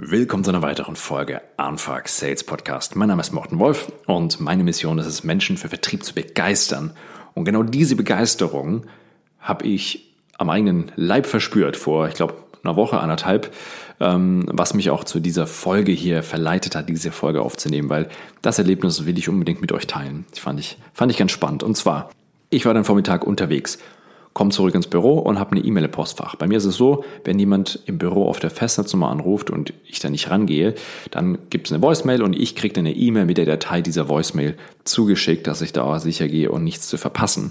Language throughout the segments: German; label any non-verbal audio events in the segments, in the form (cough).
Willkommen zu einer weiteren Folge Anfang Sales Podcast. Mein Name ist Morten Wolf und meine Mission ist es, Menschen für Vertrieb zu begeistern. Und genau diese Begeisterung habe ich am eigenen Leib verspürt vor, ich glaube, einer Woche, anderthalb, ähm, was mich auch zu dieser Folge hier verleitet hat, diese Folge aufzunehmen, weil das Erlebnis will ich unbedingt mit euch teilen. Das fand ich, fand ich ganz spannend. Und zwar, ich war dann Vormittag unterwegs komme zurück ins Büro und habe eine E-Mail im Postfach. Bei mir ist es so, wenn jemand im Büro auf der Festnetznummer anruft und ich da nicht rangehe, dann gibt es eine Voicemail und ich kriege eine E-Mail mit der Datei dieser Voicemail zugeschickt, dass ich da sicher gehe und nichts zu verpassen.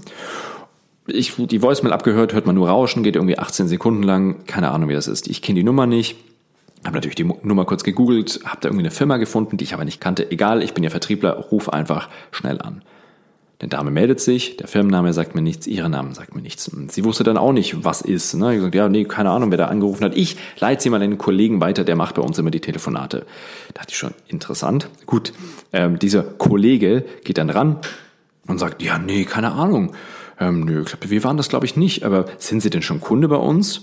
Ich, die Voicemail abgehört, hört man nur Rauschen, geht irgendwie 18 Sekunden lang, keine Ahnung, wie das ist. Ich kenne die Nummer nicht, habe natürlich die Nummer kurz gegoogelt, habe da irgendwie eine Firma gefunden, die ich aber nicht kannte. Egal, ich bin ja Vertriebler, ruf einfach schnell an. Der Dame meldet sich, der Firmenname sagt mir nichts, ihre Namen sagt mir nichts. Und sie wusste dann auch nicht, was ist. Ne? Ich gesagt, ja, nee, keine Ahnung, wer da angerufen hat. Ich leite sie mal einen Kollegen weiter, der macht bei uns immer die Telefonate. Da dachte ich schon, interessant. Gut, ähm, dieser Kollege geht dann ran und sagt, ja, nee, keine Ahnung. Ähm, nö, wir waren das, glaube ich, nicht. Aber sind Sie denn schon Kunde bei uns?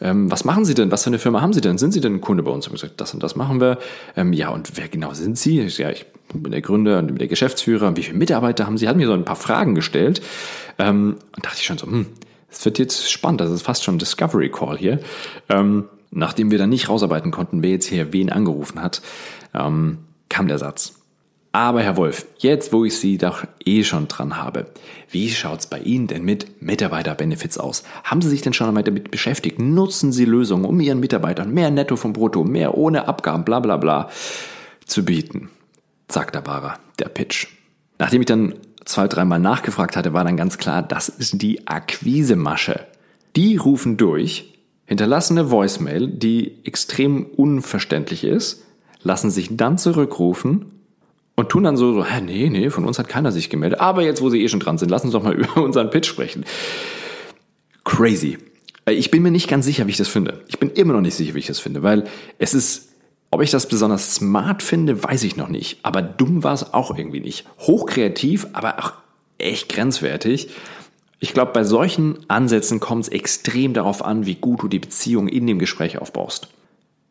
ähm, was machen Sie denn? Was für eine Firma haben Sie denn? Sind Sie denn Kunde bei uns? Ich gesagt, das und das machen wir. Ähm, ja, und wer genau sind Sie? Ich, ja, ich der Gründer und der Geschäftsführer. Wie viele Mitarbeiter haben Sie? Hat mir so ein paar Fragen gestellt. Ähm, und dachte ich schon so, hm, das wird jetzt spannend. Das ist fast schon ein Discovery Call hier. Ähm, nachdem wir dann nicht rausarbeiten konnten, wer jetzt hier wen angerufen hat, ähm, kam der Satz. Aber Herr Wolf, jetzt wo ich Sie doch eh schon dran habe, wie schaut's bei Ihnen denn mit Mitarbeiterbenefits aus? Haben Sie sich denn schon einmal damit beschäftigt? Nutzen Sie Lösungen, um Ihren Mitarbeitern mehr Netto vom Brutto, mehr ohne Abgaben, bla bla bla zu bieten? Sagt Barer, der Pitch. Nachdem ich dann zwei, dreimal nachgefragt hatte, war dann ganz klar, das ist die Akquisemasche. Die rufen durch, hinterlassen eine Voicemail, die extrem unverständlich ist, lassen sich dann zurückrufen und tun dann so, so, hä, nee, nee, von uns hat keiner sich gemeldet. Aber jetzt, wo sie eh schon dran sind, lassen uns doch mal (laughs) über unseren Pitch sprechen. Crazy. Äh, ich bin mir nicht ganz sicher, wie ich das finde. Ich bin immer noch nicht sicher, wie ich das finde, weil es ist, ob ich das besonders smart finde, weiß ich noch nicht. Aber dumm war es auch irgendwie nicht. Hochkreativ, aber auch echt grenzwertig. Ich glaube, bei solchen Ansätzen kommt es extrem darauf an, wie gut du die Beziehung in dem Gespräch aufbaust.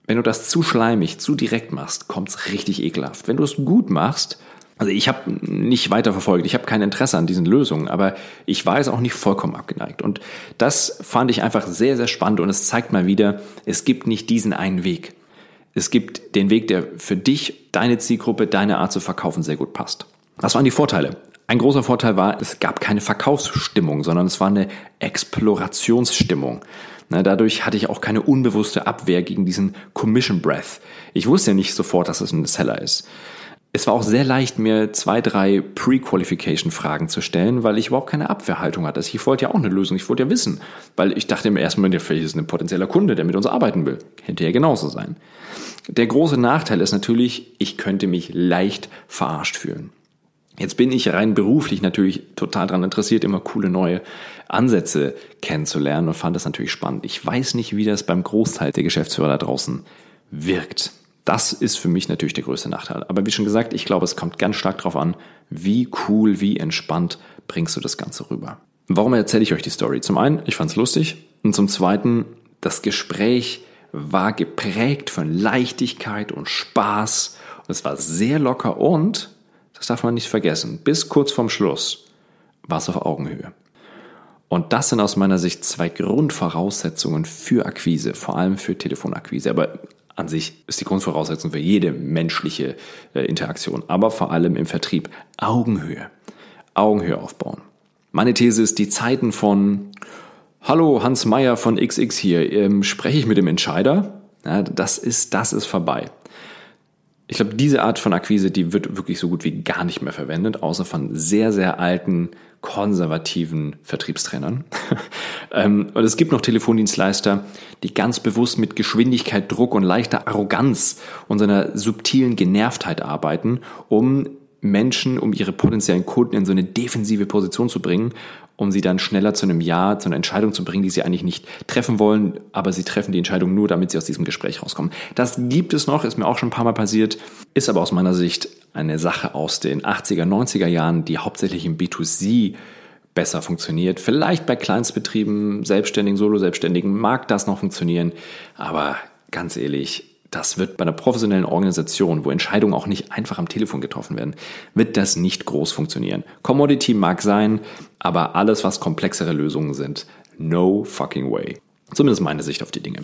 Wenn du das zu schleimig, zu direkt machst, kommt's richtig ekelhaft. Wenn du es gut machst, also ich habe nicht weiter verfolgt, ich habe kein Interesse an diesen Lösungen, aber ich war es auch nicht vollkommen abgeneigt. Und das fand ich einfach sehr, sehr spannend und es zeigt mal wieder, es gibt nicht diesen einen Weg. Es gibt den Weg, der für dich, deine Zielgruppe, deine Art zu verkaufen sehr gut passt. Das waren die Vorteile. Ein großer Vorteil war, es gab keine Verkaufsstimmung, sondern es war eine Explorationsstimmung. Dadurch hatte ich auch keine unbewusste Abwehr gegen diesen Commission Breath. Ich wusste ja nicht sofort, dass es ein Seller ist. Es war auch sehr leicht, mir zwei, drei Pre-Qualification-Fragen zu stellen, weil ich überhaupt keine Abwehrhaltung hatte. Ich wollte ja auch eine Lösung, ich wollte ja wissen, weil ich dachte im ersten Moment, vielleicht ist ein potenzieller Kunde, der mit uns arbeiten will. Hätte ja genauso sein. Der große Nachteil ist natürlich, ich könnte mich leicht verarscht fühlen. Jetzt bin ich rein beruflich natürlich total daran interessiert, immer coole neue Ansätze kennenzulernen und fand das natürlich spannend. Ich weiß nicht, wie das beim Großteil der Geschäftsführer da draußen wirkt. Das ist für mich natürlich der größte Nachteil. Aber wie schon gesagt, ich glaube, es kommt ganz stark darauf an, wie cool, wie entspannt bringst du das Ganze rüber. Warum erzähle ich euch die Story? Zum einen, ich fand es lustig und zum zweiten, das Gespräch war geprägt von Leichtigkeit und Spaß. Und es war sehr locker und das darf man nicht vergessen. Bis kurz vorm Schluss war es auf Augenhöhe. Und das sind aus meiner Sicht zwei Grundvoraussetzungen für Akquise, vor allem für Telefonakquise. Aber an sich ist die Grundvoraussetzung für jede menschliche äh, Interaktion, aber vor allem im Vertrieb Augenhöhe. Augenhöhe aufbauen. Meine These ist, die Zeiten von Hallo, Hans Meyer von XX hier, ähm, spreche ich mit dem Entscheider? Ja, das ist, das ist vorbei. Ich glaube, diese Art von Akquise, die wird wirklich so gut wie gar nicht mehr verwendet, außer von sehr, sehr alten, konservativen Vertriebstrainern. (laughs) Ähm, und es gibt noch Telefondienstleister, die ganz bewusst mit Geschwindigkeit, Druck und leichter Arroganz und seiner subtilen Genervtheit arbeiten, um Menschen, um ihre potenziellen Kunden in so eine defensive Position zu bringen um sie dann schneller zu einem Ja, zu einer Entscheidung zu bringen, die sie eigentlich nicht treffen wollen, aber sie treffen die Entscheidung nur, damit sie aus diesem Gespräch rauskommen. Das gibt es noch, ist mir auch schon ein paar Mal passiert, ist aber aus meiner Sicht eine Sache aus den 80er, 90er Jahren, die hauptsächlich im B2C besser funktioniert. Vielleicht bei Kleinstbetrieben, Selbstständigen, Solo-Selbstständigen mag das noch funktionieren, aber ganz ehrlich, das wird bei einer professionellen Organisation, wo Entscheidungen auch nicht einfach am Telefon getroffen werden, wird das nicht groß funktionieren. Commodity mag sein, aber alles, was komplexere Lösungen sind, no fucking way. Zumindest meine Sicht auf die Dinge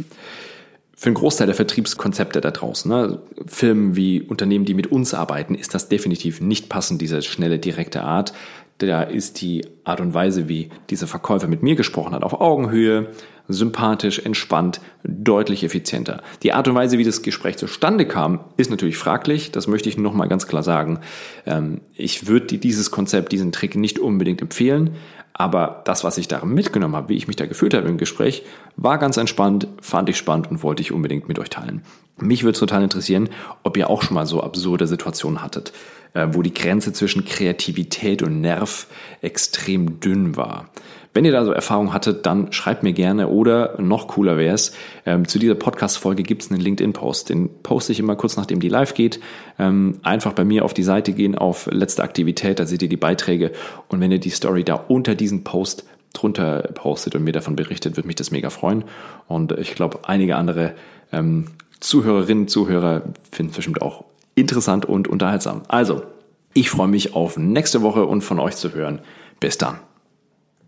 für einen Großteil der Vertriebskonzepte da draußen, ne, Firmen wie Unternehmen, die mit uns arbeiten, ist das definitiv nicht passend, diese schnelle, direkte Art. Da ist die Art und Weise, wie dieser Verkäufer mit mir gesprochen hat, auf Augenhöhe, sympathisch, entspannt, deutlich effizienter. Die Art und Weise, wie das Gespräch zustande kam, ist natürlich fraglich. Das möchte ich nochmal ganz klar sagen. Ähm, ich würde dieses Konzept, diesen Trick nicht unbedingt empfehlen. Aber das, was ich da mitgenommen habe, wie ich mich da gefühlt habe im Gespräch, war ganz entspannt, fand ich spannend und wollte ich unbedingt mit euch teilen. Mich würde total interessieren, ob ihr auch schon mal so absurde Situationen hattet, äh, wo die Grenze zwischen Kreativität und Nerv extrem dünn war. Wenn ihr da so Erfahrung hattet, dann schreibt mir gerne oder noch cooler wäre es, ähm, zu dieser Podcast-Folge gibt es einen LinkedIn-Post. Den poste ich immer kurz nachdem die live geht. Ähm, einfach bei mir auf die Seite gehen, auf letzte Aktivität, da seht ihr die Beiträge. Und wenn ihr die Story da unter diesen Post drunter postet und mir davon berichtet, würde mich das mega freuen. Und ich glaube, einige andere ähm, Zuhörerinnen, Zuhörer finden es bestimmt auch interessant und unterhaltsam. Also, ich freue mich auf nächste Woche und von euch zu hören. Bis dann.